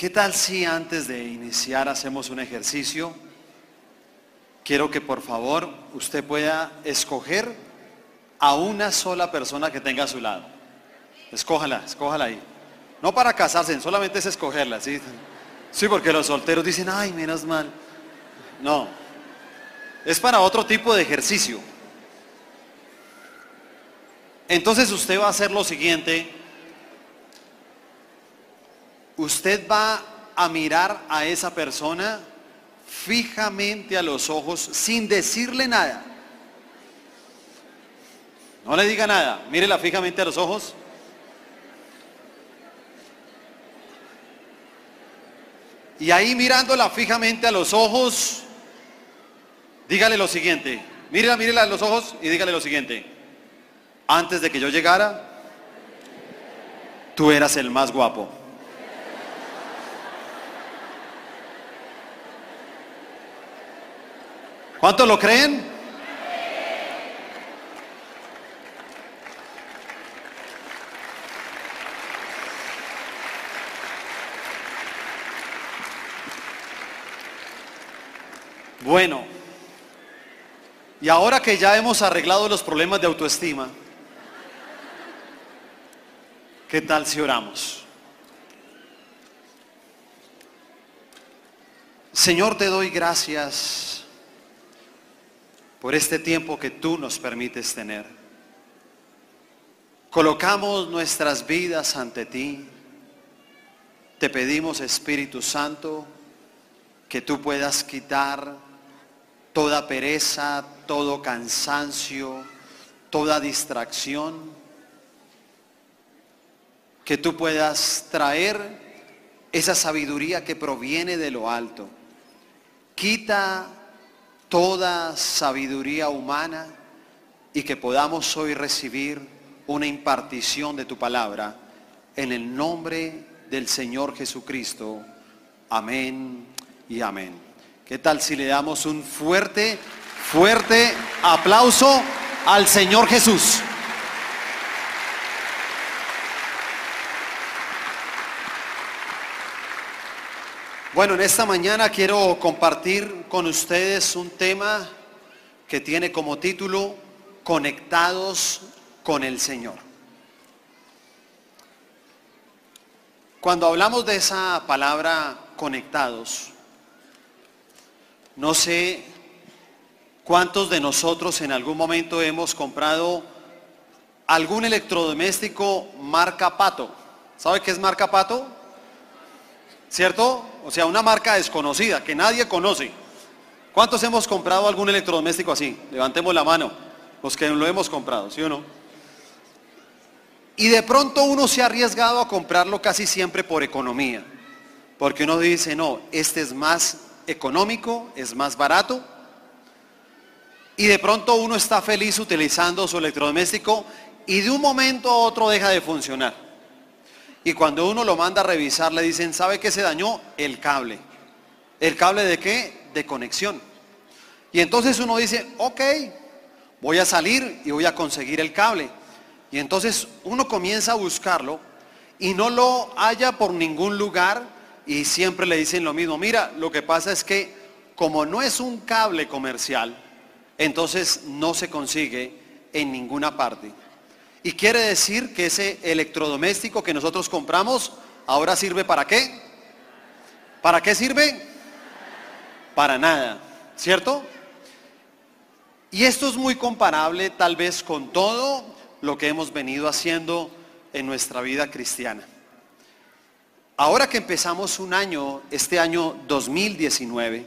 ¿Qué tal si antes de iniciar hacemos un ejercicio? Quiero que por favor usted pueda escoger a una sola persona que tenga a su lado. Escójala, escójala ahí. No para casarse, solamente es escogerla, ¿sí? Sí, porque los solteros dicen, ay, menos mal. No, es para otro tipo de ejercicio. Entonces usted va a hacer lo siguiente. Usted va a mirar a esa persona fijamente a los ojos sin decirle nada. No le diga nada, mírela fijamente a los ojos. Y ahí mirándola fijamente a los ojos, dígale lo siguiente. Mírela, mírela a los ojos y dígale lo siguiente. Antes de que yo llegara, tú eras el más guapo. ¿Cuántos lo creen? Bueno, y ahora que ya hemos arreglado los problemas de autoestima, ¿qué tal si oramos? Señor, te doy gracias por este tiempo que tú nos permites tener. Colocamos nuestras vidas ante ti. Te pedimos, Espíritu Santo, que tú puedas quitar toda pereza, todo cansancio, toda distracción, que tú puedas traer esa sabiduría que proviene de lo alto. Quita toda sabiduría humana y que podamos hoy recibir una impartición de tu palabra en el nombre del Señor Jesucristo. Amén y amén. ¿Qué tal si le damos un fuerte, fuerte aplauso al Señor Jesús? Bueno, en esta mañana quiero compartir con ustedes un tema que tiene como título Conectados con el Señor. Cuando hablamos de esa palabra conectados, no sé cuántos de nosotros en algún momento hemos comprado algún electrodoméstico marca Pato. ¿Sabe qué es marca Pato? ¿Cierto? O sea, una marca desconocida que nadie conoce. ¿Cuántos hemos comprado algún electrodoméstico así? Levantemos la mano, los que lo hemos comprado, ¿sí o no? Y de pronto uno se ha arriesgado a comprarlo casi siempre por economía, porque uno dice, no, este es más económico, es más barato. Y de pronto uno está feliz utilizando su electrodoméstico y de un momento a otro deja de funcionar. Y cuando uno lo manda a revisar le dicen, ¿sabe qué se dañó? El cable. ¿El cable de qué? De conexión. Y entonces uno dice, ok, voy a salir y voy a conseguir el cable. Y entonces uno comienza a buscarlo y no lo halla por ningún lugar y siempre le dicen lo mismo. Mira, lo que pasa es que como no es un cable comercial, entonces no se consigue en ninguna parte. Y quiere decir que ese electrodoméstico que nosotros compramos ahora sirve para qué? ¿Para qué sirve? Para nada, ¿cierto? Y esto es muy comparable tal vez con todo lo que hemos venido haciendo en nuestra vida cristiana. Ahora que empezamos un año, este año 2019,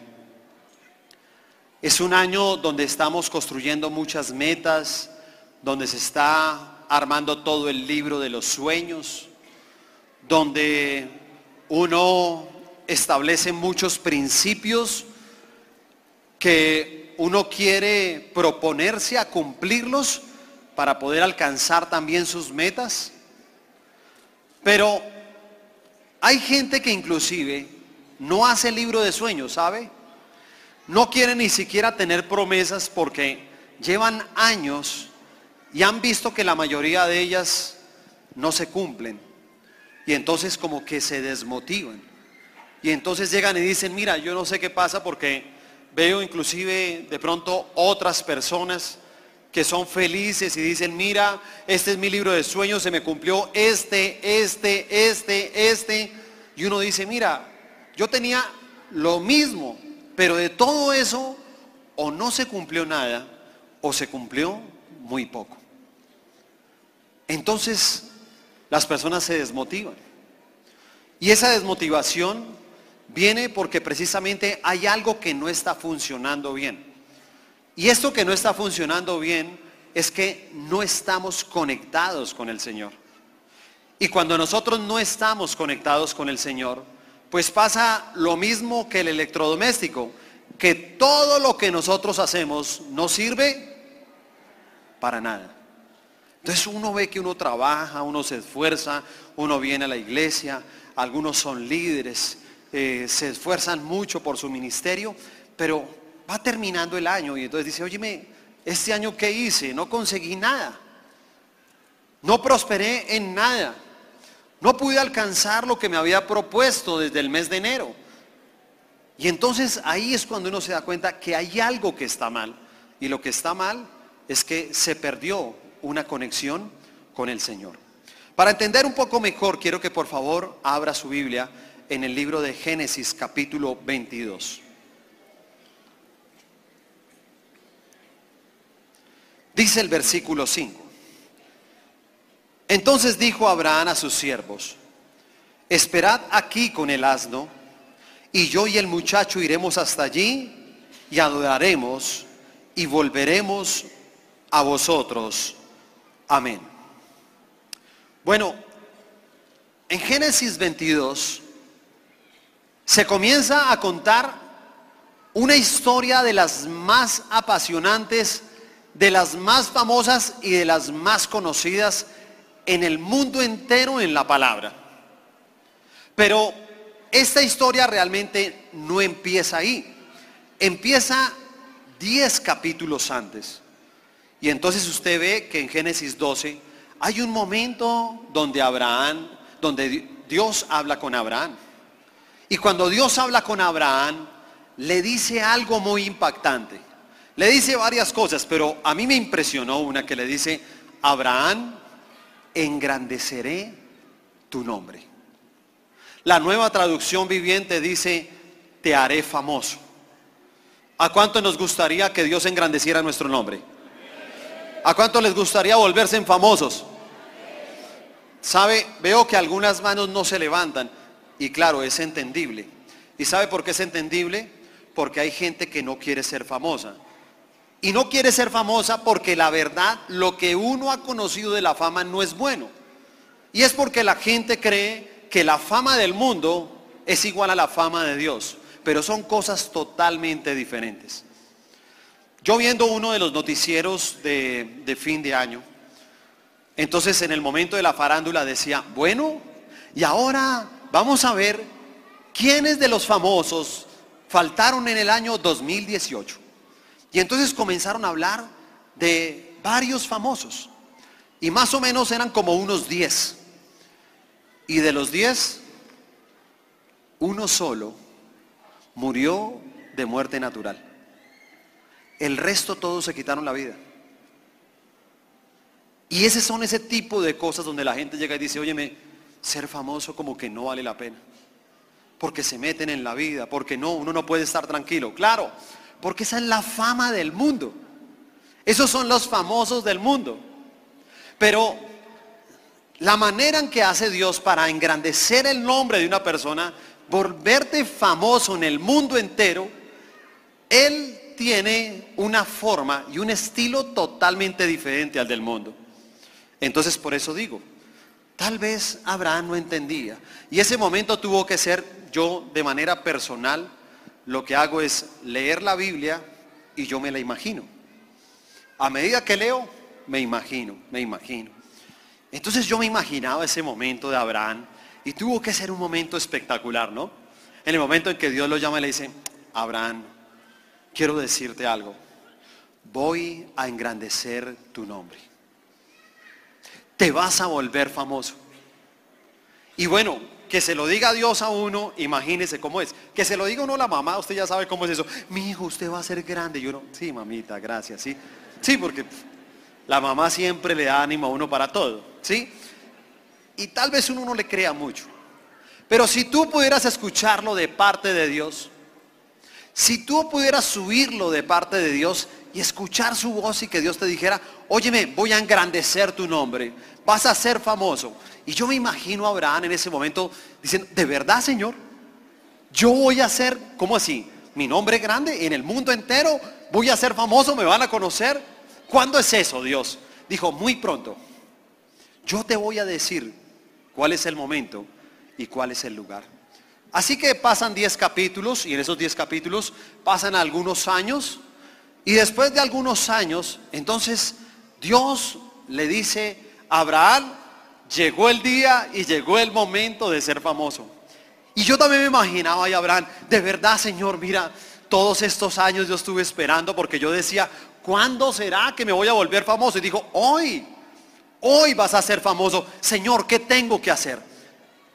es un año donde estamos construyendo muchas metas, donde se está armando todo el libro de los sueños, donde uno establece muchos principios que uno quiere proponerse a cumplirlos para poder alcanzar también sus metas. Pero hay gente que inclusive no hace libro de sueños, ¿sabe? No quiere ni siquiera tener promesas porque llevan años y han visto que la mayoría de ellas no se cumplen. Y entonces como que se desmotivan. Y entonces llegan y dicen, mira, yo no sé qué pasa porque veo inclusive de pronto otras personas que son felices y dicen, mira, este es mi libro de sueños, se me cumplió este, este, este, este. Y uno dice, mira, yo tenía lo mismo, pero de todo eso o no se cumplió nada o se cumplió muy poco. Entonces las personas se desmotivan. Y esa desmotivación viene porque precisamente hay algo que no está funcionando bien. Y esto que no está funcionando bien es que no estamos conectados con el Señor. Y cuando nosotros no estamos conectados con el Señor, pues pasa lo mismo que el electrodoméstico, que todo lo que nosotros hacemos no sirve para nada. Entonces uno ve que uno trabaja, uno se esfuerza, uno viene a la iglesia, algunos son líderes, eh, se esfuerzan mucho por su ministerio, pero va terminando el año y entonces dice, óyeme, este año qué hice? No conseguí nada. No prosperé en nada. No pude alcanzar lo que me había propuesto desde el mes de enero. Y entonces ahí es cuando uno se da cuenta que hay algo que está mal. Y lo que está mal es que se perdió una conexión con el Señor. Para entender un poco mejor, quiero que por favor abra su Biblia en el libro de Génesis capítulo 22. Dice el versículo 5. Entonces dijo Abraham a sus siervos, esperad aquí con el asno, y yo y el muchacho iremos hasta allí y adoraremos y volveremos a vosotros. Amén. Bueno, en Génesis 22 se comienza a contar una historia de las más apasionantes de las más famosas y de las más conocidas en el mundo entero en la palabra. Pero esta historia realmente no empieza ahí. Empieza 10 capítulos antes. Y entonces usted ve que en Génesis 12 hay un momento donde Abraham, donde Dios habla con Abraham. Y cuando Dios habla con Abraham, le dice algo muy impactante. Le dice varias cosas, pero a mí me impresionó una que le dice, Abraham, engrandeceré tu nombre. La nueva traducción viviente dice, te haré famoso. ¿A cuánto nos gustaría que Dios engrandeciera nuestro nombre? ¿A cuánto les gustaría volverse en famosos? ¿Sabe? Veo que algunas manos no se levantan y claro, es entendible. ¿Y sabe por qué es entendible? Porque hay gente que no quiere ser famosa. Y no quiere ser famosa porque la verdad, lo que uno ha conocido de la fama no es bueno. Y es porque la gente cree que la fama del mundo es igual a la fama de Dios. Pero son cosas totalmente diferentes. Yo viendo uno de los noticieros de, fin de año, entonces en el momento de la farándula decía, bueno, y ahora vamos a ver quiénes de los famosos faltaron en el año 2018. Y entonces comenzaron a hablar de varios famosos. Y más o menos eran como unos 10. Y de los 10, uno solo murió de muerte natural. El resto todos se quitaron la vida. Y ese son ese tipo de cosas donde la gente llega y dice, óyeme, ser famoso como que no vale la pena. Porque se meten en la vida, porque no, uno no puede estar tranquilo. Claro, porque esa es la fama del mundo. Esos son los famosos del mundo. Pero la manera en que hace Dios para engrandecer el nombre de una persona, volverte famoso en el mundo entero, Él tiene una forma y un estilo totalmente diferente al del mundo. Entonces por eso digo, tal vez Abraham no entendía. Y ese momento tuvo que ser yo de manera personal lo que hago es leer la Biblia y yo me la imagino. A medida que leo, me imagino, me imagino. Entonces yo me imaginaba ese momento de Abraham y tuvo que ser un momento espectacular, ¿no? En el momento en que Dios lo llama y le dice, Abraham, quiero decirte algo, voy a engrandecer tu nombre. Te vas a volver famoso. Y bueno, que se lo diga Dios a uno, imagínese cómo es. Que se lo diga uno a la mamá, usted ya sabe cómo es eso. Mi hijo, usted va a ser grande. Y uno, sí, mamita, gracias, sí. Sí, porque la mamá siempre le da ánimo a uno para todo, ¿sí? Y tal vez uno no le crea mucho. Pero si tú pudieras escucharlo de parte de Dios, si tú pudieras subirlo de parte de Dios y escuchar su voz y que Dios te dijera, óyeme, voy a engrandecer tu nombre, vas a ser famoso. Y yo me imagino a Abraham en ese momento diciendo, ¿de verdad, Señor? Yo voy a ser, ¿cómo así? Mi nombre grande en el mundo entero, voy a ser famoso, me van a conocer. ¿Cuándo es eso, Dios? Dijo, muy pronto. Yo te voy a decir cuál es el momento y cuál es el lugar. Así que pasan 10 capítulos y en esos 10 capítulos pasan algunos años y después de algunos años, entonces Dios le dice a Abraham, llegó el día y llegó el momento de ser famoso. Y yo también me imaginaba a Abraham, de verdad Señor, mira, todos estos años yo estuve esperando porque yo decía, ¿cuándo será que me voy a volver famoso? Y dijo, hoy, hoy vas a ser famoso. Señor, ¿qué tengo que hacer?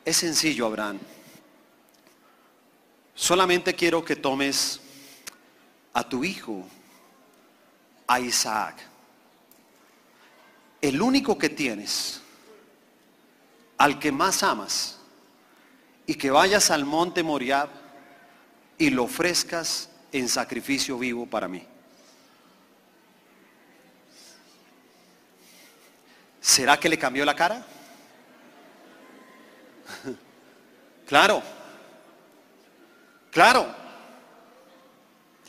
Es sencillo, Abraham. Solamente quiero que tomes a tu hijo, a Isaac, el único que tienes, al que más amas, y que vayas al monte Moriab y lo ofrezcas en sacrificio vivo para mí. ¿Será que le cambió la cara? claro, claro.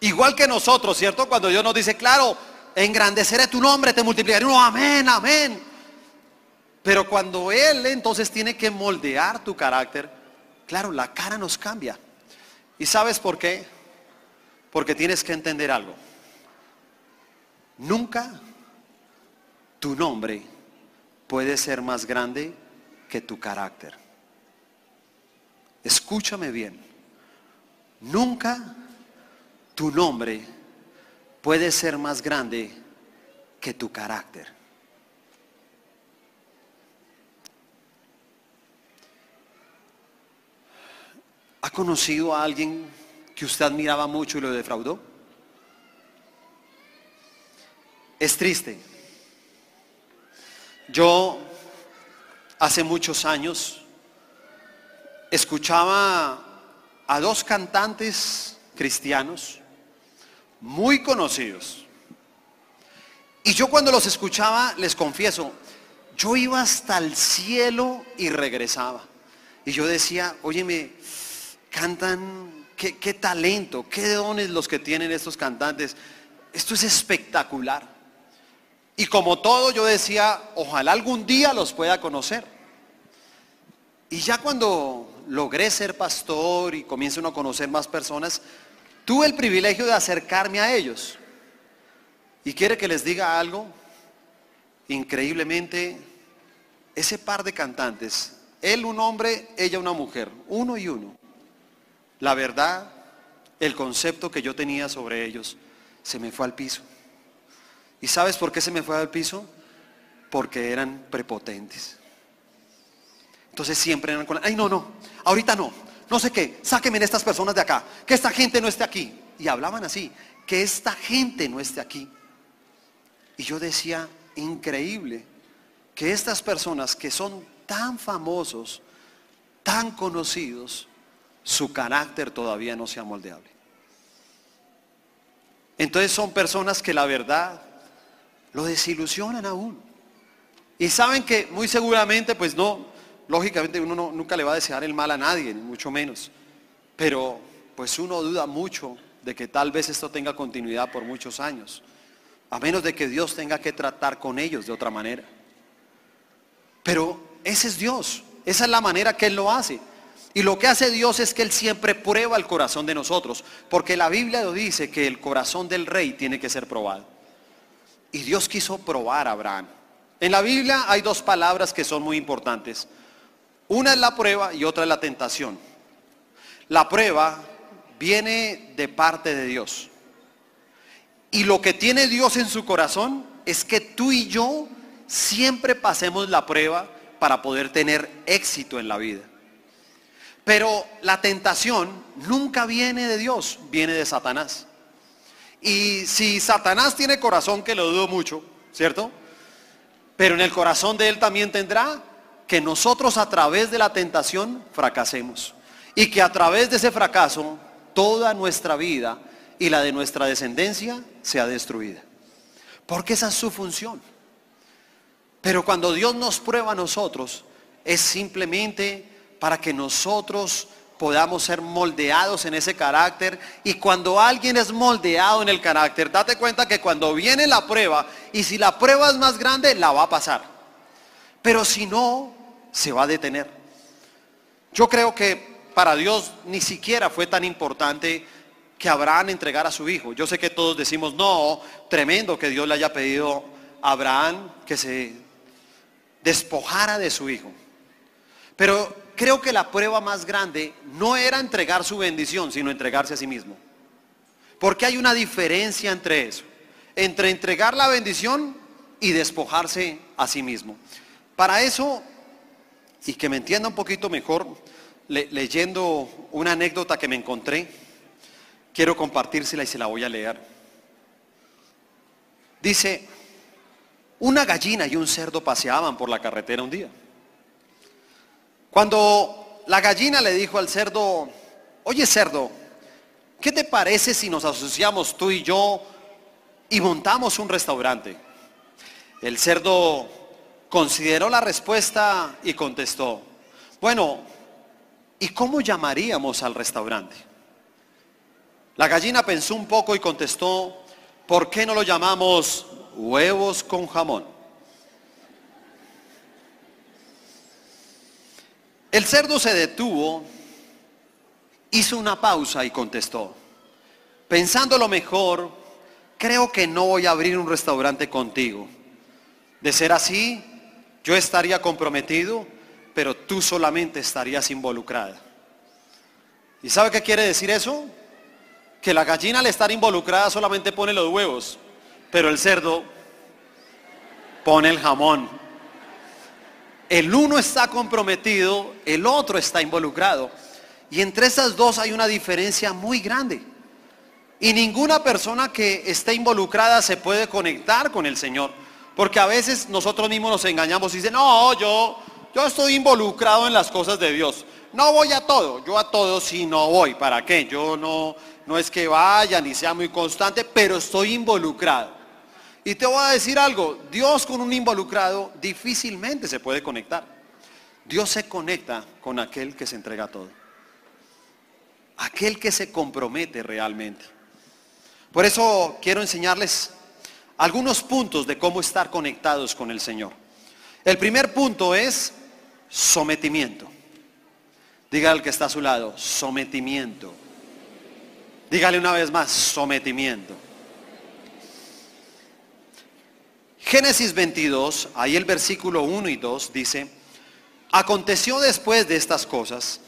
Igual que nosotros, ¿cierto? Cuando Dios nos dice, claro, engrandeceré tu nombre, te multiplicaré. Uno, amén, amén. Pero cuando Él entonces tiene que moldear tu carácter, claro, la cara nos cambia. ¿Y sabes por qué? Porque tienes que entender algo. Nunca tu nombre puede ser más grande que tu carácter. Escúchame bien. Nunca tu nombre puede ser más grande que tu carácter. ¿Ha conocido a alguien que usted admiraba mucho y lo defraudó? Es triste. Yo hace muchos años escuchaba a dos cantantes cristianos muy conocidos. Y yo cuando los escuchaba, les confieso, yo iba hasta el cielo y regresaba. Y yo decía, óyeme, cantan, qué, qué talento, qué dones los que tienen estos cantantes. Esto es espectacular. Y como todo, yo decía, ojalá algún día los pueda conocer. Y ya cuando logré ser pastor y comienzo a conocer más personas, Tuve el privilegio de acercarme a ellos. Y quiere que les diga algo. Increíblemente, ese par de cantantes, él un hombre, ella una mujer, uno y uno. La verdad, el concepto que yo tenía sobre ellos se me fue al piso. ¿Y sabes por qué se me fue al piso? Porque eran prepotentes. Entonces siempre eran con, ay no, no, ahorita no, no sé qué, sáquenme estas personas de acá, que esta gente no esté aquí. Y hablaban así, que esta gente no esté aquí. Y yo decía, increíble, que estas personas que son tan famosos, tan conocidos, su carácter todavía no sea moldeable. Entonces son personas que la verdad lo desilusionan aún. Y saben que muy seguramente pues no, lógicamente uno nunca le va a desear el mal a nadie, mucho menos. Pero pues uno duda mucho de que tal vez esto tenga continuidad por muchos años. A menos de que Dios tenga que tratar con ellos de otra manera. Pero ese es Dios. Esa es la manera que Él lo hace. Y lo que hace Dios es que Él siempre prueba el corazón de nosotros. Porque la Biblia lo dice que el corazón del rey tiene que ser probado. Y Dios quiso probar a Abraham. En la Biblia hay dos palabras que son muy importantes. Una es la prueba y otra es la tentación. La prueba viene de parte de Dios. Y lo que tiene Dios en su corazón es que tú y yo siempre pasemos la prueba para poder tener éxito en la vida. Pero la tentación nunca viene de Dios, viene de Satanás. Y si Satanás tiene corazón, que lo dudo mucho, ¿cierto? Pero en el corazón de él también tendrá que nosotros a través de la tentación fracasemos. Y que a través de ese fracaso toda nuestra vida y la de nuestra descendencia sea destruida. Porque esa es su función. Pero cuando Dios nos prueba a nosotros, es simplemente para que nosotros podamos ser moldeados en ese carácter. Y cuando alguien es moldeado en el carácter, date cuenta que cuando viene la prueba, y si la prueba es más grande, la va a pasar. Pero si no, se va a detener. Yo creo que para Dios ni siquiera fue tan importante que Abraham entregara a su hijo. Yo sé que todos decimos, no, tremendo que Dios le haya pedido a Abraham que se despojara de su hijo. Pero creo que la prueba más grande no era entregar su bendición, sino entregarse a sí mismo. Porque hay una diferencia entre eso, entre entregar la bendición y despojarse a sí mismo. Para eso, y que me entienda un poquito mejor, leyendo una anécdota que me encontré, quiero compartírsela y se la voy a leer. Dice, una gallina y un cerdo paseaban por la carretera un día. Cuando la gallina le dijo al cerdo, oye cerdo, ¿qué te parece si nos asociamos tú y yo y montamos un restaurante? El cerdo consideró la respuesta y contestó, bueno, ¿y cómo llamaríamos al restaurante? La gallina pensó un poco y contestó, ¿por qué no lo llamamos huevos con jamón? El cerdo se detuvo, hizo una pausa y contestó, pensando lo mejor, creo que no voy a abrir un restaurante contigo. De ser así, yo estaría comprometido, pero tú solamente estarías involucrada. ¿Y sabe qué quiere decir eso? Que la gallina al estar involucrada solamente pone los huevos, pero el cerdo pone el jamón. El uno está comprometido, el otro está involucrado. Y entre esas dos hay una diferencia muy grande. Y ninguna persona que esté involucrada se puede conectar con el Señor. Porque a veces nosotros mismos nos engañamos y dicen, no, yo, yo estoy involucrado en las cosas de Dios. No voy a todo, yo a todo sí no voy. ¿Para qué? Yo no, no es que vaya ni sea muy constante, pero estoy involucrado. Y te voy a decir algo, Dios con un involucrado difícilmente se puede conectar. Dios se conecta con aquel que se entrega todo. Aquel que se compromete realmente. Por eso quiero enseñarles algunos puntos de cómo estar conectados con el Señor. El primer punto es sometimiento. Diga al que está a su lado, sometimiento. Dígale una vez más, sometimiento. Génesis 22, ahí el versículo 1 y 2 dice, aconteció después de estas cosas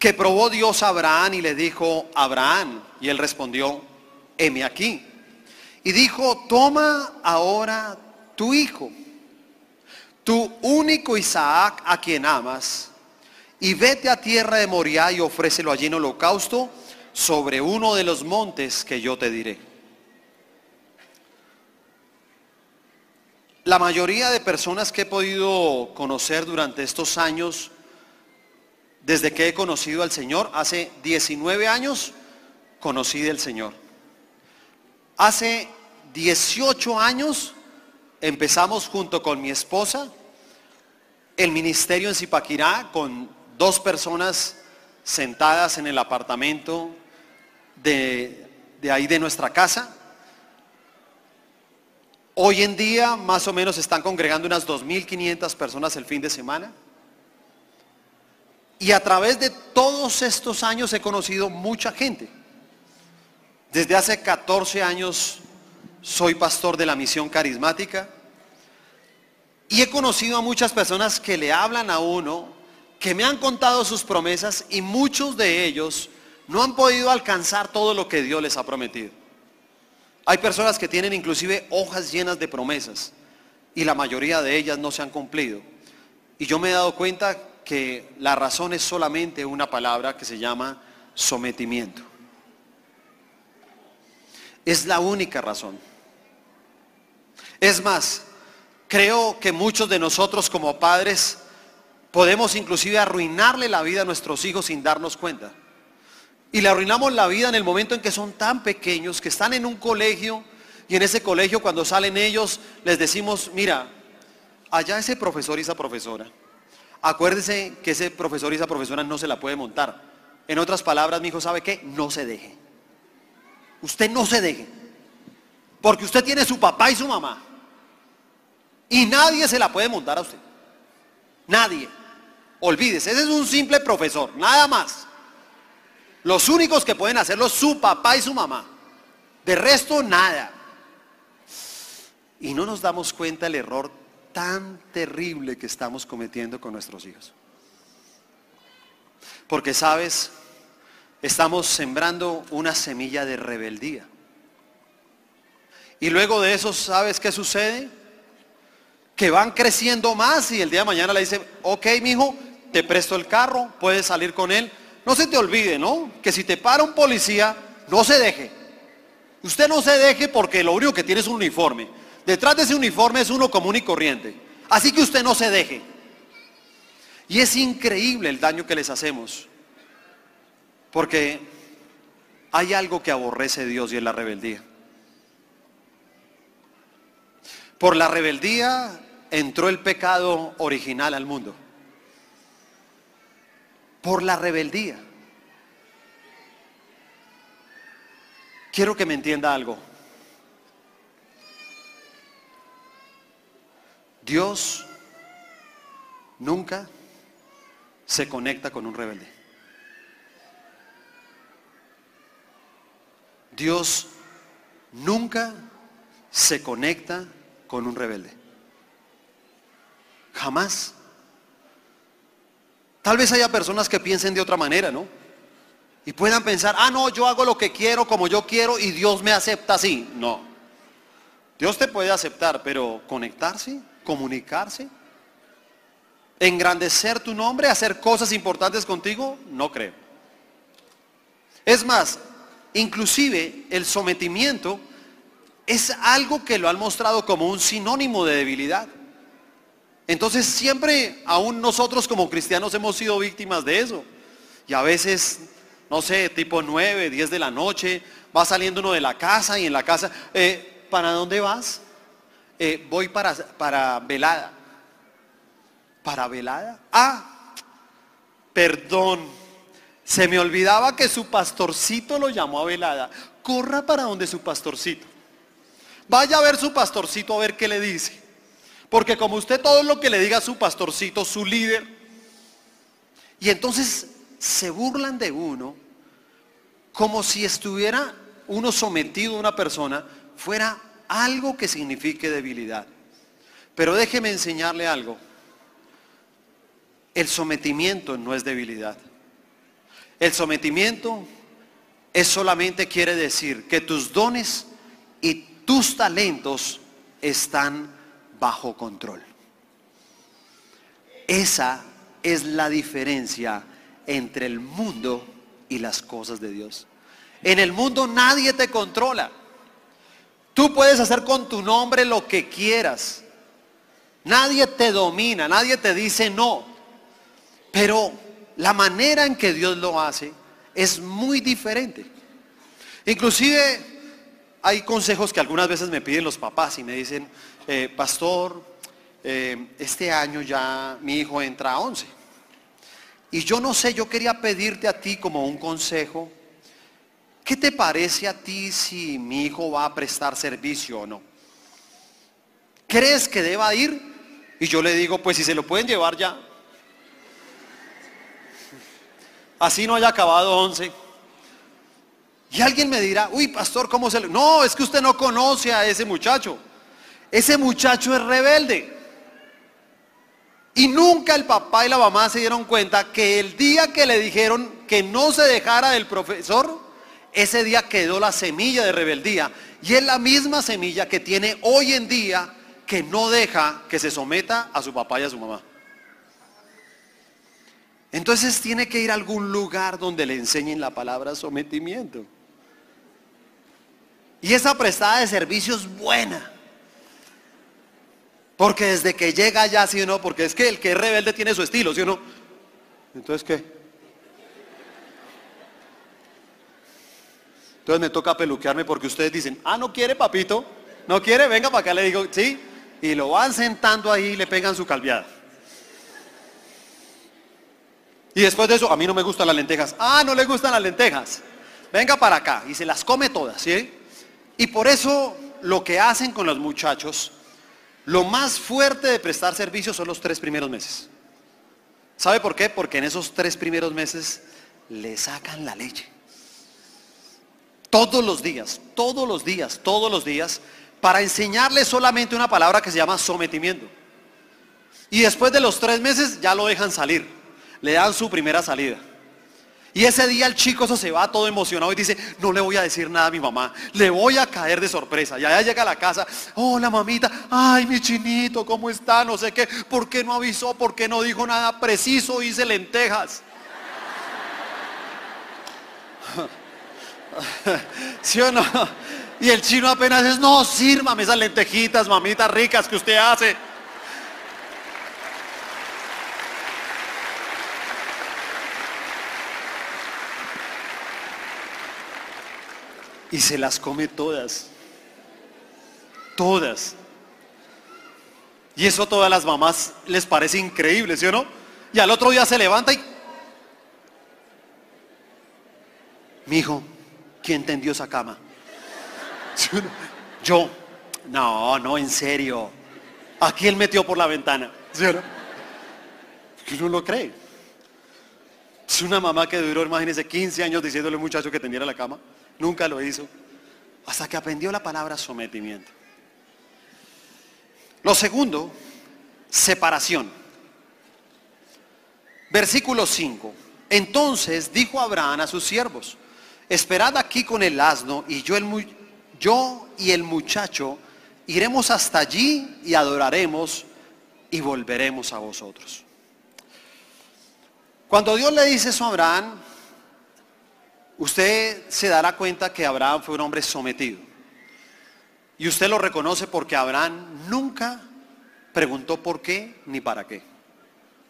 que probó Dios a Abraham y le dijo, Abraham, y él respondió, heme aquí. Y dijo, toma ahora tu hijo, tu único Isaac a quien amas, y vete a tierra de Moriah y ofrécelo allí en holocausto sobre uno de los montes que yo te diré. La mayoría de personas que he podido conocer durante estos años, desde que he conocido al Señor, hace 19 años conocí del Señor. Hace 18 años empezamos junto con mi esposa el ministerio en Zipaquirá con dos personas sentadas en el apartamento de, de ahí de nuestra casa. Hoy en día más o menos están congregando unas 2.500 personas el fin de semana. Y a través de todos estos años he conocido mucha gente. Desde hace 14 años soy pastor de la misión carismática. Y he conocido a muchas personas que le hablan a uno, que me han contado sus promesas y muchos de ellos no han podido alcanzar todo lo que Dios les ha prometido. Hay personas que tienen inclusive hojas llenas de promesas y la mayoría de ellas no se han cumplido. Y yo me he dado cuenta que la razón es solamente una palabra que se llama sometimiento. Es la única razón. Es más, creo que muchos de nosotros como padres podemos inclusive arruinarle la vida a nuestros hijos sin darnos cuenta. Y le arruinamos la vida en el momento en que son tan pequeños, que están en un colegio y en ese colegio cuando salen ellos les decimos, mira, allá ese profesor y esa profesora, acuérdese que ese profesor y esa profesora no se la puede montar. En otras palabras, mi hijo sabe que no se deje. Usted no se deje. Porque usted tiene su papá y su mamá. Y nadie se la puede montar a usted. Nadie. Olvídese, ese es un simple profesor, nada más. Los únicos que pueden hacerlo su papá y su mamá. De resto, nada. Y no nos damos cuenta el error tan terrible que estamos cometiendo con nuestros hijos. Porque, sabes, estamos sembrando una semilla de rebeldía. Y luego de eso, ¿sabes qué sucede? Que van creciendo más y el día de mañana le dicen, ok, mijo, te presto el carro, puedes salir con él, no se te olvide, ¿no? Que si te para un policía, no se deje. Usted no se deje porque lo único que tiene es un uniforme. Detrás de ese uniforme es uno común y corriente. Así que usted no se deje. Y es increíble el daño que les hacemos. Porque hay algo que aborrece Dios y es la rebeldía. Por la rebeldía entró el pecado original al mundo por la rebeldía. Quiero que me entienda algo. Dios nunca se conecta con un rebelde. Dios nunca se conecta con un rebelde. Jamás. Tal vez haya personas que piensen de otra manera, ¿no? Y puedan pensar, ah, no, yo hago lo que quiero como yo quiero y Dios me acepta así. No. Dios te puede aceptar, pero conectarse, comunicarse, engrandecer tu nombre, hacer cosas importantes contigo, no creo. Es más, inclusive el sometimiento es algo que lo han mostrado como un sinónimo de debilidad. Entonces siempre, aún nosotros como cristianos hemos sido víctimas de eso. Y a veces, no sé, tipo 9, 10 de la noche, va saliendo uno de la casa y en la casa, eh, ¿para dónde vas? Eh, voy para, para velada. ¿Para velada? Ah, perdón. Se me olvidaba que su pastorcito lo llamó a velada. Corra para donde su pastorcito. Vaya a ver su pastorcito a ver qué le dice. Porque como usted todo lo que le diga a su pastorcito, su líder, y entonces se burlan de uno como si estuviera uno sometido a una persona, fuera algo que signifique debilidad. Pero déjeme enseñarle algo. El sometimiento no es debilidad. El sometimiento es solamente quiere decir que tus dones y tus talentos están bajo control. Esa es la diferencia entre el mundo y las cosas de Dios. En el mundo nadie te controla. Tú puedes hacer con tu nombre lo que quieras. Nadie te domina, nadie te dice no. Pero la manera en que Dios lo hace es muy diferente. Inclusive hay consejos que algunas veces me piden los papás y me dicen, eh, pastor, eh, este año ya mi hijo entra a 11. Y yo no sé, yo quería pedirte a ti como un consejo, ¿qué te parece a ti si mi hijo va a prestar servicio o no? ¿Crees que deba ir? Y yo le digo, pues si se lo pueden llevar ya. Así no haya acabado 11. Y alguien me dirá, uy, pastor, ¿cómo se le... No, es que usted no conoce a ese muchacho. Ese muchacho es rebelde. Y nunca el papá y la mamá se dieron cuenta que el día que le dijeron que no se dejara del profesor, ese día quedó la semilla de rebeldía. Y es la misma semilla que tiene hoy en día que no deja que se someta a su papá y a su mamá. Entonces tiene que ir a algún lugar donde le enseñen la palabra sometimiento. Y esa prestada de servicio es buena. Porque desde que llega ya, ¿sí o no? Porque es que el que es rebelde tiene su estilo, ¿sí o no? Entonces, ¿qué? Entonces me toca peluquearme porque ustedes dicen, ah, no quiere papito, no quiere, venga para acá, le digo, sí, y lo van sentando ahí y le pegan su calviada. Y después de eso, a mí no me gustan las lentejas. Ah, no le gustan las lentejas. Venga para acá y se las come todas, ¿sí? Y por eso lo que hacen con los muchachos, lo más fuerte de prestar servicio son los tres primeros meses. ¿Sabe por qué? Porque en esos tres primeros meses le sacan la leche. Todos los días, todos los días, todos los días, para enseñarle solamente una palabra que se llama sometimiento. Y después de los tres meses ya lo dejan salir, le dan su primera salida. Y ese día el chico eso se va todo emocionado y dice, no le voy a decir nada a mi mamá, le voy a caer de sorpresa. Y allá llega a la casa, hola mamita, ay mi chinito, ¿cómo está? No sé qué, ¿por qué no avisó? ¿Por qué no dijo nada preciso? Hice lentejas. ¿Sí o no? Y el chino apenas es, no, sírvame esas lentejitas, mamitas ricas que usted hace. Y se las come todas. Todas. Y eso a todas las mamás les parece increíble, ¿sí o no? Y al otro día se levanta y... Mi hijo, ¿quién tendió esa cama? Yo. No, no, en serio. ¿A quién metió por la ventana? ¿Sí o no? Que no lo cree. Es una mamá que duró, imagínense, 15 años diciéndole a un muchacho que tendiera la cama. Nunca lo hizo. Hasta que aprendió la palabra sometimiento. Lo segundo, separación. Versículo 5. Entonces dijo Abraham a sus siervos, esperad aquí con el asno y yo, y el muchacho iremos hasta allí y adoraremos y volveremos a vosotros. Cuando Dios le dice eso a Abraham, usted se dará cuenta que Abraham fue un hombre sometido. Y usted lo reconoce porque Abraham nunca preguntó por qué ni para qué.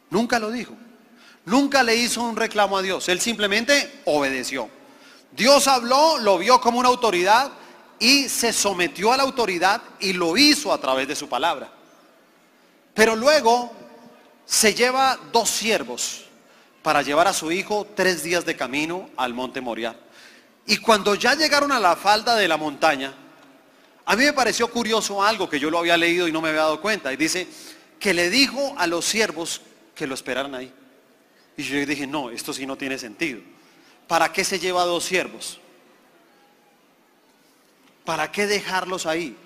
Nunca lo dijo. Nunca le hizo un reclamo a Dios. Él simplemente obedeció. Dios habló, lo vio como una autoridad y se sometió a la autoridad y lo hizo a través de su palabra. Pero luego se lleva dos siervos para llevar a su hijo tres días de camino al monte Moriah. Y cuando ya llegaron a la falda de la montaña, a mí me pareció curioso algo que yo lo había leído y no me había dado cuenta. Y dice que le dijo a los siervos que lo esperaran ahí. Y yo dije, no, esto sí no tiene sentido. ¿Para qué se lleva a dos siervos? ¿Para qué dejarlos ahí?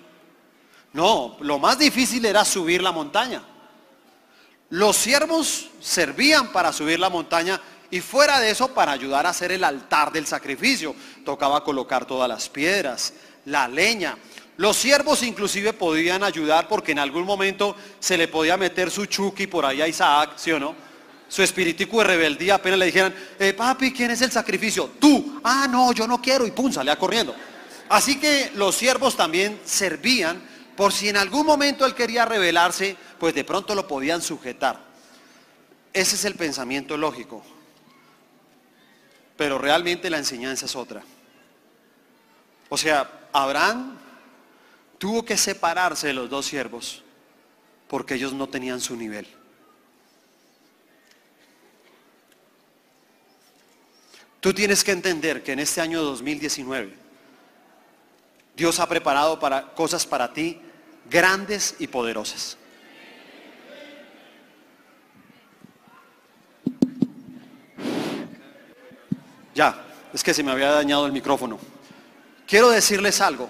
No, lo más difícil era subir la montaña. Los siervos servían para subir la montaña y fuera de eso para ayudar a hacer el altar del sacrificio. Tocaba colocar todas las piedras, la leña. Los siervos inclusive podían ayudar porque en algún momento se le podía meter su chuki por ahí a Isaac, ¿sí o no? Su espíritu de rebeldía apenas le dijeran, eh, papi, ¿quién es el sacrificio? Tú. Ah, no, yo no quiero. Y pum, salía corriendo. Así que los siervos también servían por si en algún momento él quería rebelarse, pues de pronto lo podían sujetar. Ese es el pensamiento lógico. Pero realmente la enseñanza es otra. O sea, Abraham tuvo que separarse de los dos siervos porque ellos no tenían su nivel. Tú tienes que entender que en este año 2019 Dios ha preparado para cosas para ti grandes y poderosas. Ya, es que se me había dañado el micrófono. Quiero decirles algo.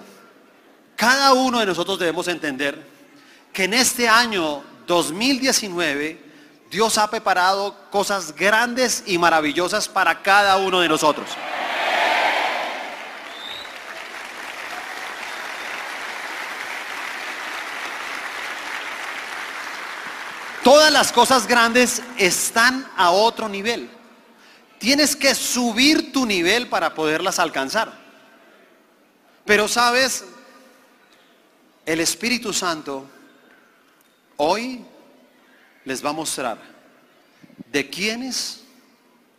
Cada uno de nosotros debemos entender que en este año 2019 Dios ha preparado cosas grandes y maravillosas para cada uno de nosotros. Todas las cosas grandes están a otro nivel. Tienes que subir tu nivel para poderlas alcanzar. Pero sabes, el Espíritu Santo hoy les va a mostrar de quiénes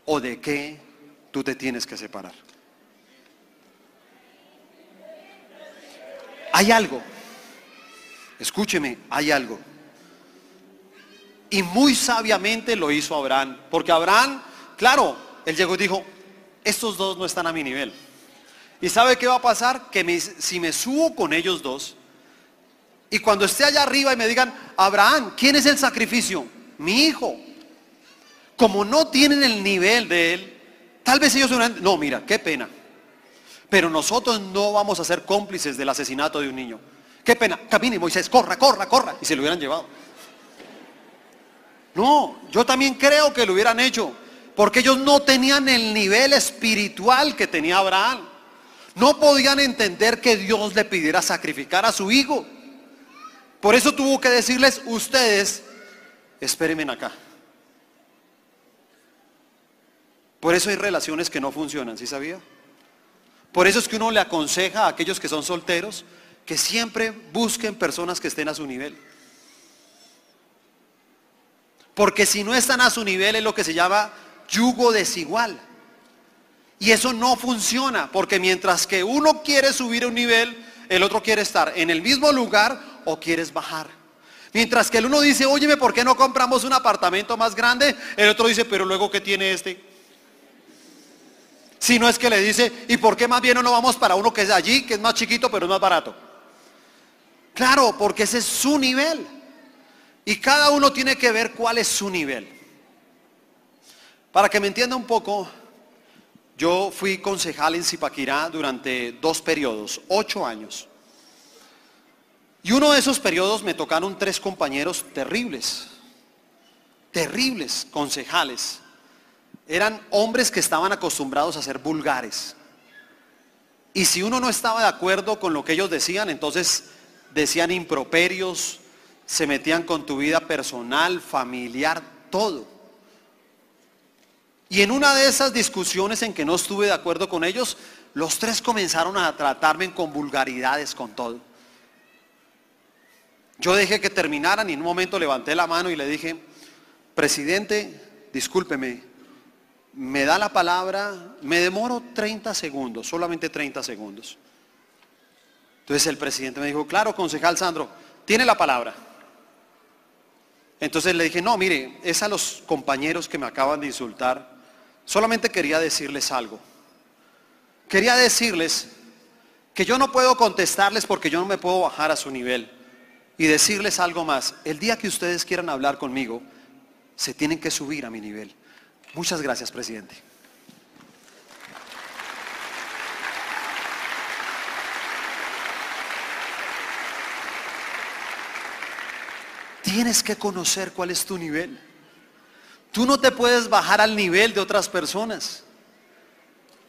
o de qué tú te tienes que separar. Hay algo, escúcheme, hay algo. Y muy sabiamente lo hizo Abraham, porque Abraham, claro, él llegó y dijo, estos dos no están a mi nivel. ¿Y sabe qué va a pasar? Que si me subo con ellos dos, y cuando esté allá arriba y me digan, Abraham, ¿quién es el sacrificio? Mi hijo. Como no tienen el nivel de él, tal vez ellos no, mira, qué pena. Pero nosotros no vamos a ser cómplices del asesinato de un niño. Qué pena, camine Moisés, corra, corra, corra. Y se lo hubieran llevado. No, yo también creo que lo hubieran hecho. Porque ellos no tenían el nivel espiritual que tenía Abraham. No podían entender que Dios le pidiera sacrificar a su hijo. Por eso tuvo que decirles, ustedes, espérenme acá. Por eso hay relaciones que no funcionan, ¿sí sabía? Por eso es que uno le aconseja a aquellos que son solteros que siempre busquen personas que estén a su nivel. Porque si no están a su nivel es lo que se llama yugo desigual. Y eso no funciona, porque mientras que uno quiere subir a un nivel, el otro quiere estar en el mismo lugar o quieres bajar. Mientras que el uno dice, óyeme, ¿por qué no compramos un apartamento más grande? El otro dice, pero luego, ¿qué tiene este? Si no es que le dice, ¿y por qué más bien no vamos para uno que es allí, que es más chiquito, pero es más barato? Claro, porque ese es su nivel. Y cada uno tiene que ver cuál es su nivel. Para que me entienda un poco, yo fui concejal en Zipaquirá durante dos periodos, ocho años. Y uno de esos periodos me tocaron tres compañeros terribles, terribles concejales. Eran hombres que estaban acostumbrados a ser vulgares. Y si uno no estaba de acuerdo con lo que ellos decían, entonces decían improperios, se metían con tu vida personal, familiar, todo. Y en una de esas discusiones en que no estuve de acuerdo con ellos, los tres comenzaron a tratarme con vulgaridades, con todo. Yo dejé que terminaran y en un momento levanté la mano y le dije, presidente, discúlpeme, me da la palabra, me demoro 30 segundos, solamente 30 segundos. Entonces el presidente me dijo, claro, concejal Sandro, tiene la palabra. Entonces le dije, no, mire, es a los compañeros que me acaban de insultar. Solamente quería decirles algo. Quería decirles que yo no puedo contestarles porque yo no me puedo bajar a su nivel. Y decirles algo más. El día que ustedes quieran hablar conmigo, se tienen que subir a mi nivel. Muchas gracias, presidente. Tienes que conocer cuál es tu nivel. Tú no te puedes bajar al nivel de otras personas.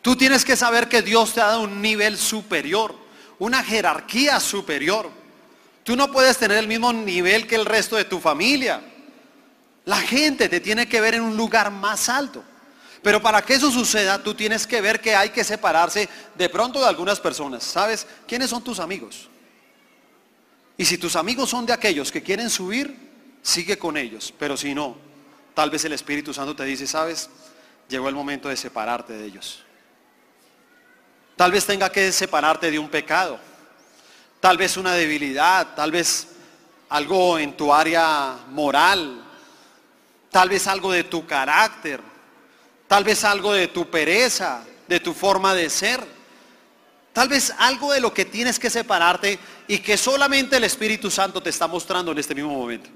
Tú tienes que saber que Dios te ha dado un nivel superior, una jerarquía superior. Tú no puedes tener el mismo nivel que el resto de tu familia. La gente te tiene que ver en un lugar más alto. Pero para que eso suceda, tú tienes que ver que hay que separarse de pronto de algunas personas. ¿Sabes? ¿Quiénes son tus amigos? Y si tus amigos son de aquellos que quieren subir, sigue con ellos. Pero si no, tal vez el Espíritu Santo te dice, sabes, llegó el momento de separarte de ellos. Tal vez tenga que separarte de un pecado. Tal vez una debilidad. Tal vez algo en tu área moral. Tal vez algo de tu carácter. Tal vez algo de tu pereza, de tu forma de ser. Tal vez algo de lo que tienes que separarte y que solamente el Espíritu Santo te está mostrando en este mismo momento.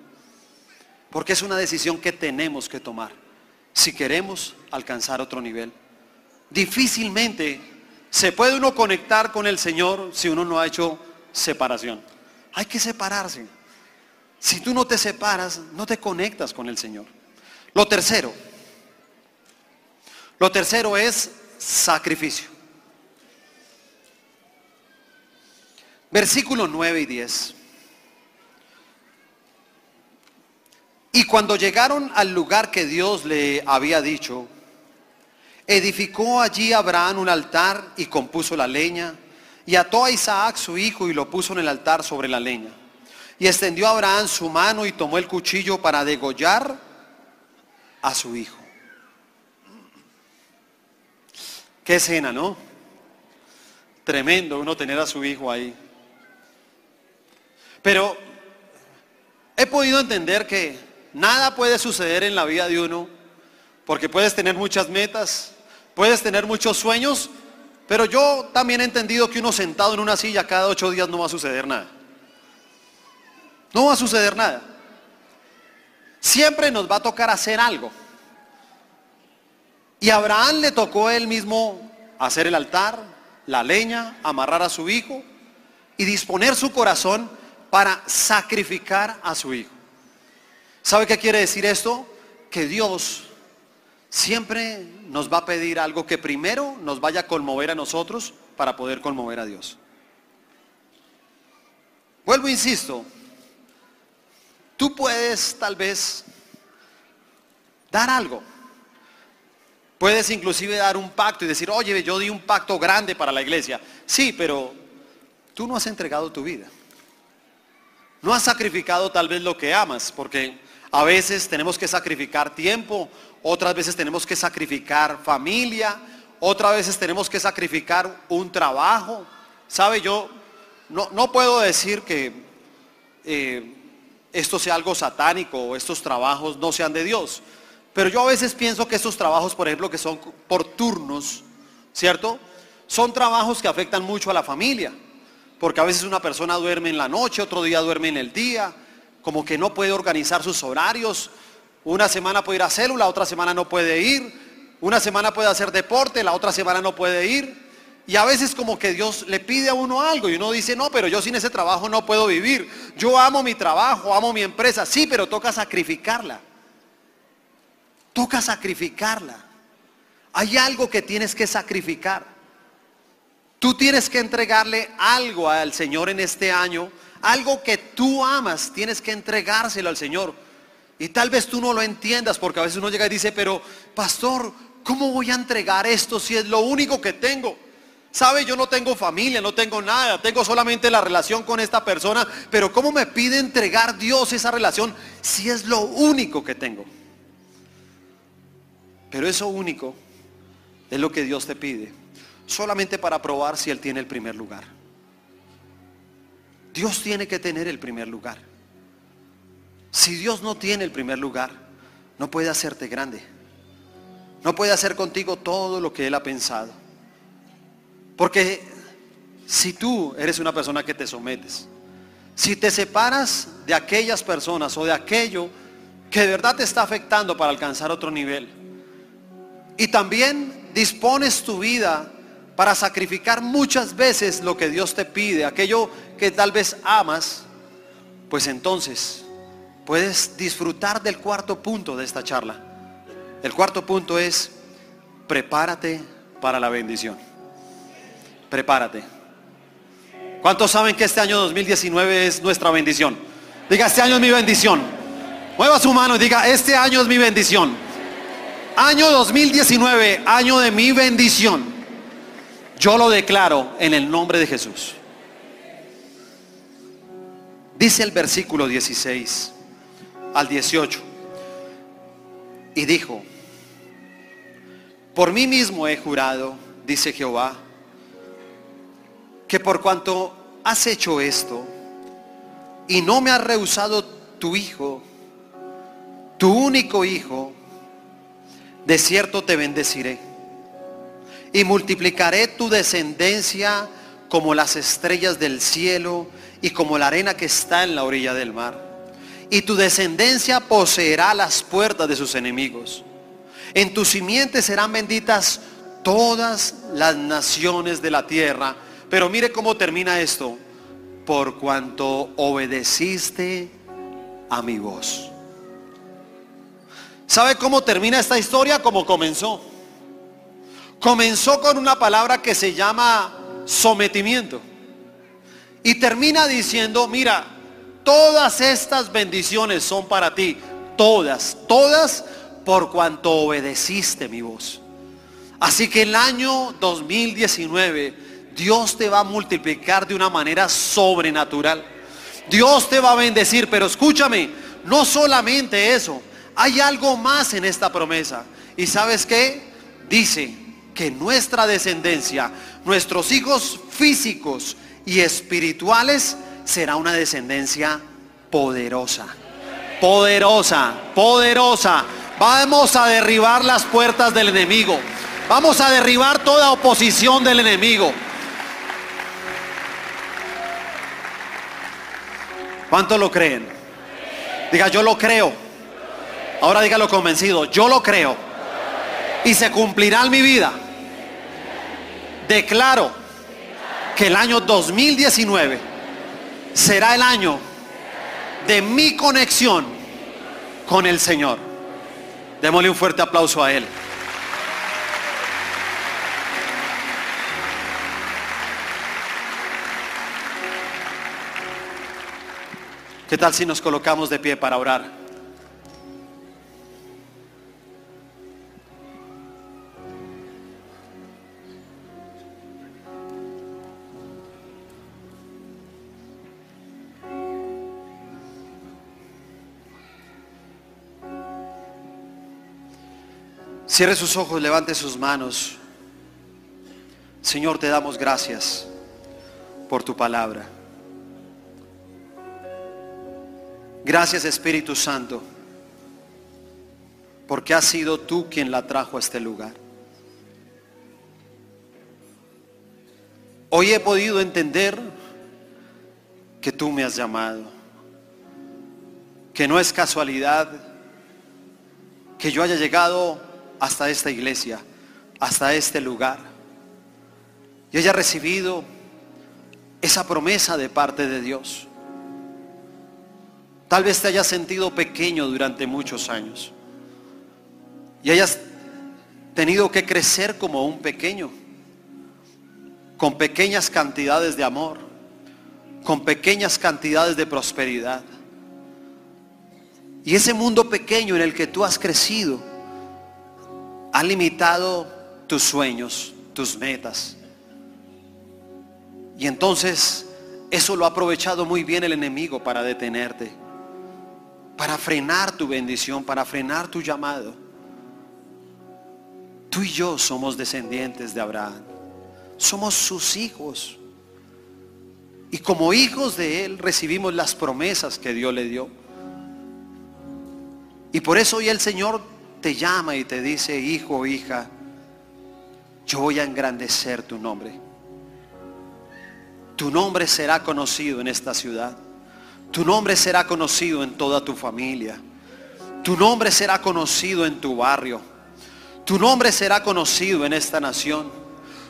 Porque es una decisión que tenemos que tomar si queremos alcanzar otro nivel. Difícilmente se puede uno conectar con el Señor si uno no ha hecho separación. Hay que separarse. Si tú no te separas, no te conectas con el Señor. Lo tercero, lo tercero es sacrificio. Versículo 9 y 10. Y cuando llegaron al lugar que Dios le había dicho, edificó allí Abraham un altar y compuso la leña, y ató a Isaac su hijo y lo puso en el altar sobre la leña. Y extendió Abraham su mano y tomó el cuchillo para degollar a su hijo. Qué escena, ¿no? Tremendo uno tener a su hijo ahí. Pero he podido entender que nada puede suceder en la vida de uno, porque puedes tener muchas metas, puedes tener muchos sueños, pero yo también he entendido que uno sentado en una silla cada ocho días no va a suceder nada. No va a suceder nada. Siempre nos va a tocar hacer algo. Y Abraham le tocó él mismo hacer el altar, la leña, amarrar a su hijo y disponer su corazón para sacrificar a su hijo. ¿Sabe qué quiere decir esto? Que Dios siempre nos va a pedir algo que primero nos vaya a conmover a nosotros para poder conmover a Dios. Vuelvo, insisto, tú puedes tal vez dar algo. Puedes inclusive dar un pacto y decir, oye, yo di un pacto grande para la iglesia. Sí, pero tú no has entregado tu vida. No has sacrificado tal vez lo que amas, porque a veces tenemos que sacrificar tiempo, otras veces tenemos que sacrificar familia, otras veces tenemos que sacrificar un trabajo. ¿Sabe? Yo no, no puedo decir que eh, esto sea algo satánico o estos trabajos no sean de Dios. Pero yo a veces pienso que estos trabajos, por ejemplo, que son por turnos, ¿cierto? Son trabajos que afectan mucho a la familia. Porque a veces una persona duerme en la noche, otro día duerme en el día, como que no puede organizar sus horarios. Una semana puede ir a célula, otra semana no puede ir. Una semana puede hacer deporte, la otra semana no puede ir. Y a veces como que Dios le pide a uno algo y uno dice, no, pero yo sin ese trabajo no puedo vivir. Yo amo mi trabajo, amo mi empresa. Sí, pero toca sacrificarla. Toca sacrificarla. Hay algo que tienes que sacrificar. Tú tienes que entregarle algo al Señor en este año, algo que tú amas, tienes que entregárselo al Señor. Y tal vez tú no lo entiendas porque a veces uno llega y dice, pero pastor, ¿cómo voy a entregar esto si es lo único que tengo? ¿Sabe? Yo no tengo familia, no tengo nada, tengo solamente la relación con esta persona, pero ¿cómo me pide entregar Dios esa relación si es lo único que tengo? Pero eso único es lo que Dios te pide solamente para probar si Él tiene el primer lugar. Dios tiene que tener el primer lugar. Si Dios no tiene el primer lugar, no puede hacerte grande. No puede hacer contigo todo lo que Él ha pensado. Porque si tú eres una persona que te sometes, si te separas de aquellas personas o de aquello que de verdad te está afectando para alcanzar otro nivel, y también dispones tu vida para sacrificar muchas veces lo que Dios te pide, aquello que tal vez amas, pues entonces puedes disfrutar del cuarto punto de esta charla. El cuarto punto es, prepárate para la bendición. Prepárate. ¿Cuántos saben que este año 2019 es nuestra bendición? Diga, este año es mi bendición. Mueva su mano y diga, este año es mi bendición. Año 2019, año de mi bendición. Yo lo declaro en el nombre de Jesús. Dice el versículo 16 al 18. Y dijo, por mí mismo he jurado, dice Jehová, que por cuanto has hecho esto y no me has rehusado tu hijo, tu único hijo, de cierto te bendeciré y multiplicaré tu descendencia como las estrellas del cielo y como la arena que está en la orilla del mar. Y tu descendencia poseerá las puertas de sus enemigos. En tu simiente serán benditas todas las naciones de la tierra. Pero mire cómo termina esto. Por cuanto obedeciste a mi voz. ¿Sabe cómo termina esta historia? Como comenzó. Comenzó con una palabra que se llama sometimiento. Y termina diciendo, mira, todas estas bendiciones son para ti. todas, todas por cuanto obedeciste mi voz. Así que el año 2019 Dios te va a multiplicar de una manera sobrenatural. Dios te va a bendecir, pero escúchame, no solamente eso, hay algo más en esta promesa. ¿Y sabes qué? Dice que nuestra descendencia, nuestros hijos físicos y espirituales, será una descendencia poderosa. Poderosa, poderosa. Vamos a derribar las puertas del enemigo. Vamos a derribar toda oposición del enemigo. ¿Cuánto lo creen? Diga, yo lo creo. Ahora dígalo convencido, yo lo creo. Y se cumplirá en mi vida. Declaro que el año 2019 será el año de mi conexión con el Señor. Démosle un fuerte aplauso a Él. ¿Qué tal si nos colocamos de pie para orar? Cierre sus ojos, levante sus manos. Señor, te damos gracias por tu palabra. Gracias Espíritu Santo, porque has sido tú quien la trajo a este lugar. Hoy he podido entender que tú me has llamado, que no es casualidad que yo haya llegado hasta esta iglesia, hasta este lugar. Y haya recibido esa promesa de parte de Dios. Tal vez te hayas sentido pequeño durante muchos años. Y hayas tenido que crecer como un pequeño. Con pequeñas cantidades de amor. Con pequeñas cantidades de prosperidad. Y ese mundo pequeño en el que tú has crecido ha limitado tus sueños, tus metas. Y entonces eso lo ha aprovechado muy bien el enemigo para detenerte, para frenar tu bendición, para frenar tu llamado. Tú y yo somos descendientes de Abraham, somos sus hijos. Y como hijos de Él recibimos las promesas que Dios le dio. Y por eso hoy el Señor te llama y te dice, hijo o hija, yo voy a engrandecer tu nombre. Tu nombre será conocido en esta ciudad. Tu nombre será conocido en toda tu familia. Tu nombre será conocido en tu barrio. Tu nombre será conocido en esta nación.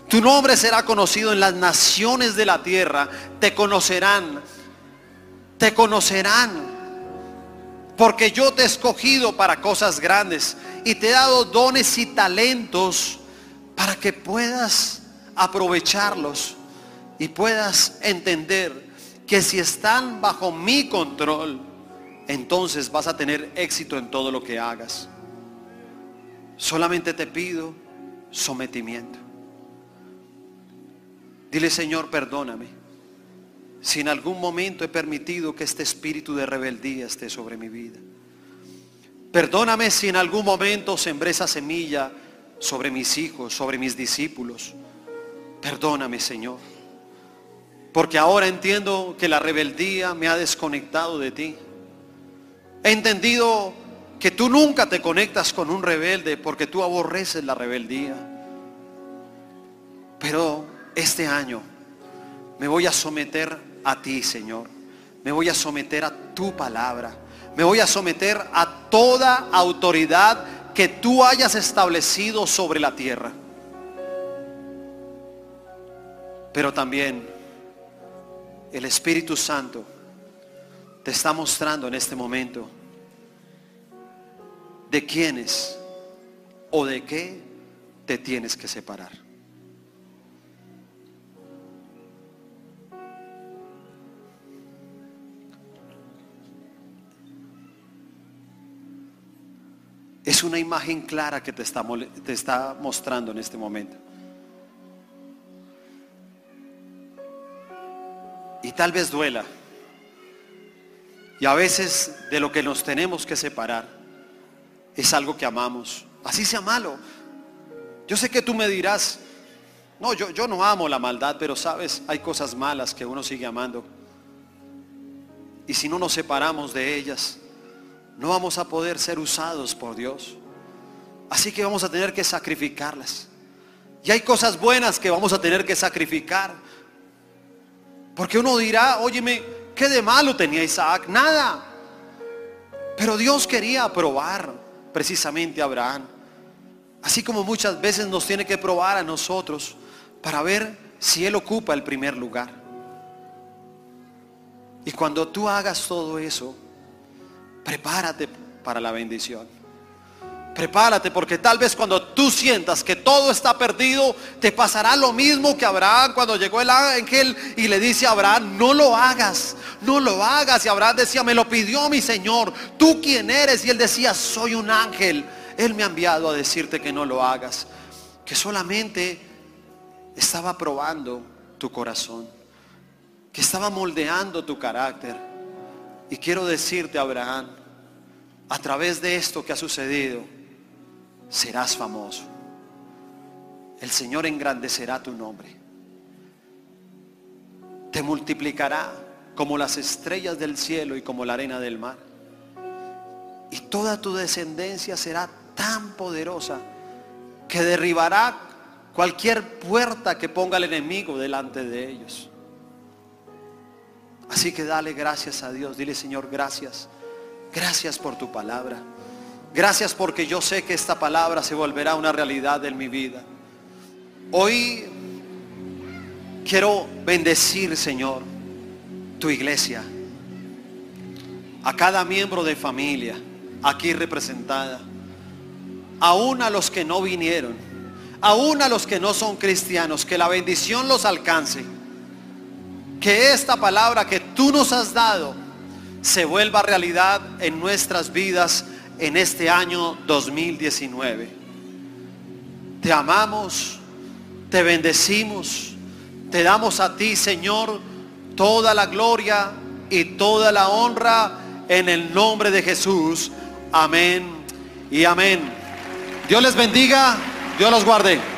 Tu nombre será conocido en las naciones de la tierra. Te conocerán. Te conocerán porque yo te he escogido para cosas grandes y te he dado dones y talentos para que puedas aprovecharlos y puedas entender que si están bajo mi control, entonces vas a tener éxito en todo lo que hagas. Solamente te pido sometimiento. Dile, Señor, perdóname si en algún momento he permitido que este espíritu de rebeldía esté sobre mi vida. Perdóname si en algún momento sembré esa semilla sobre mis hijos, sobre mis discípulos. Perdóname, Señor. Porque ahora entiendo que la rebeldía me ha desconectado de ti. He entendido que tú nunca te conectas con un rebelde porque tú aborreces la rebeldía. Pero este año me voy a someter a ti, Señor. Me voy a someter a tu palabra. Me voy a someter a toda autoridad que tú hayas establecido sobre la tierra. Pero también el Espíritu Santo te está mostrando en este momento de quiénes o de qué te tienes que separar. Es una imagen clara que te está, te está mostrando en este momento. Y tal vez duela. Y a veces de lo que nos tenemos que separar es algo que amamos. Así sea malo. Yo sé que tú me dirás, no, yo, yo no amo la maldad, pero sabes, hay cosas malas que uno sigue amando. Y si no nos separamos de ellas, no vamos a poder ser usados por Dios. Así que vamos a tener que sacrificarlas. Y hay cosas buenas que vamos a tener que sacrificar. Porque uno dirá, óyeme, ¿qué de malo tenía Isaac? Nada. Pero Dios quería probar precisamente a Abraham. Así como muchas veces nos tiene que probar a nosotros para ver si Él ocupa el primer lugar. Y cuando tú hagas todo eso, prepárate para la bendición. Prepárate porque tal vez cuando tú sientas que todo está perdido, te pasará lo mismo que Abraham cuando llegó el ángel y le dice a Abraham, no lo hagas, no lo hagas. Y Abraham decía, me lo pidió mi Señor, ¿tú quién eres? Y él decía, soy un ángel. Él me ha enviado a decirte que no lo hagas, que solamente estaba probando tu corazón, que estaba moldeando tu carácter. Y quiero decirte, Abraham, a través de esto que ha sucedido, serás famoso. El Señor engrandecerá tu nombre. Te multiplicará como las estrellas del cielo y como la arena del mar. Y toda tu descendencia será tan poderosa que derribará cualquier puerta que ponga el enemigo delante de ellos. Así que dale gracias a Dios. Dile Señor, gracias. Gracias por tu palabra. Gracias porque yo sé que esta palabra se volverá una realidad en mi vida. Hoy quiero bendecir, Señor, tu iglesia, a cada miembro de familia aquí representada, aún a los que no vinieron, aún a los que no son cristianos, que la bendición los alcance, que esta palabra que tú nos has dado se vuelva realidad en nuestras vidas en este año 2019. Te amamos, te bendecimos, te damos a ti, Señor, toda la gloria y toda la honra en el nombre de Jesús. Amén y amén. Dios les bendiga, Dios los guarde.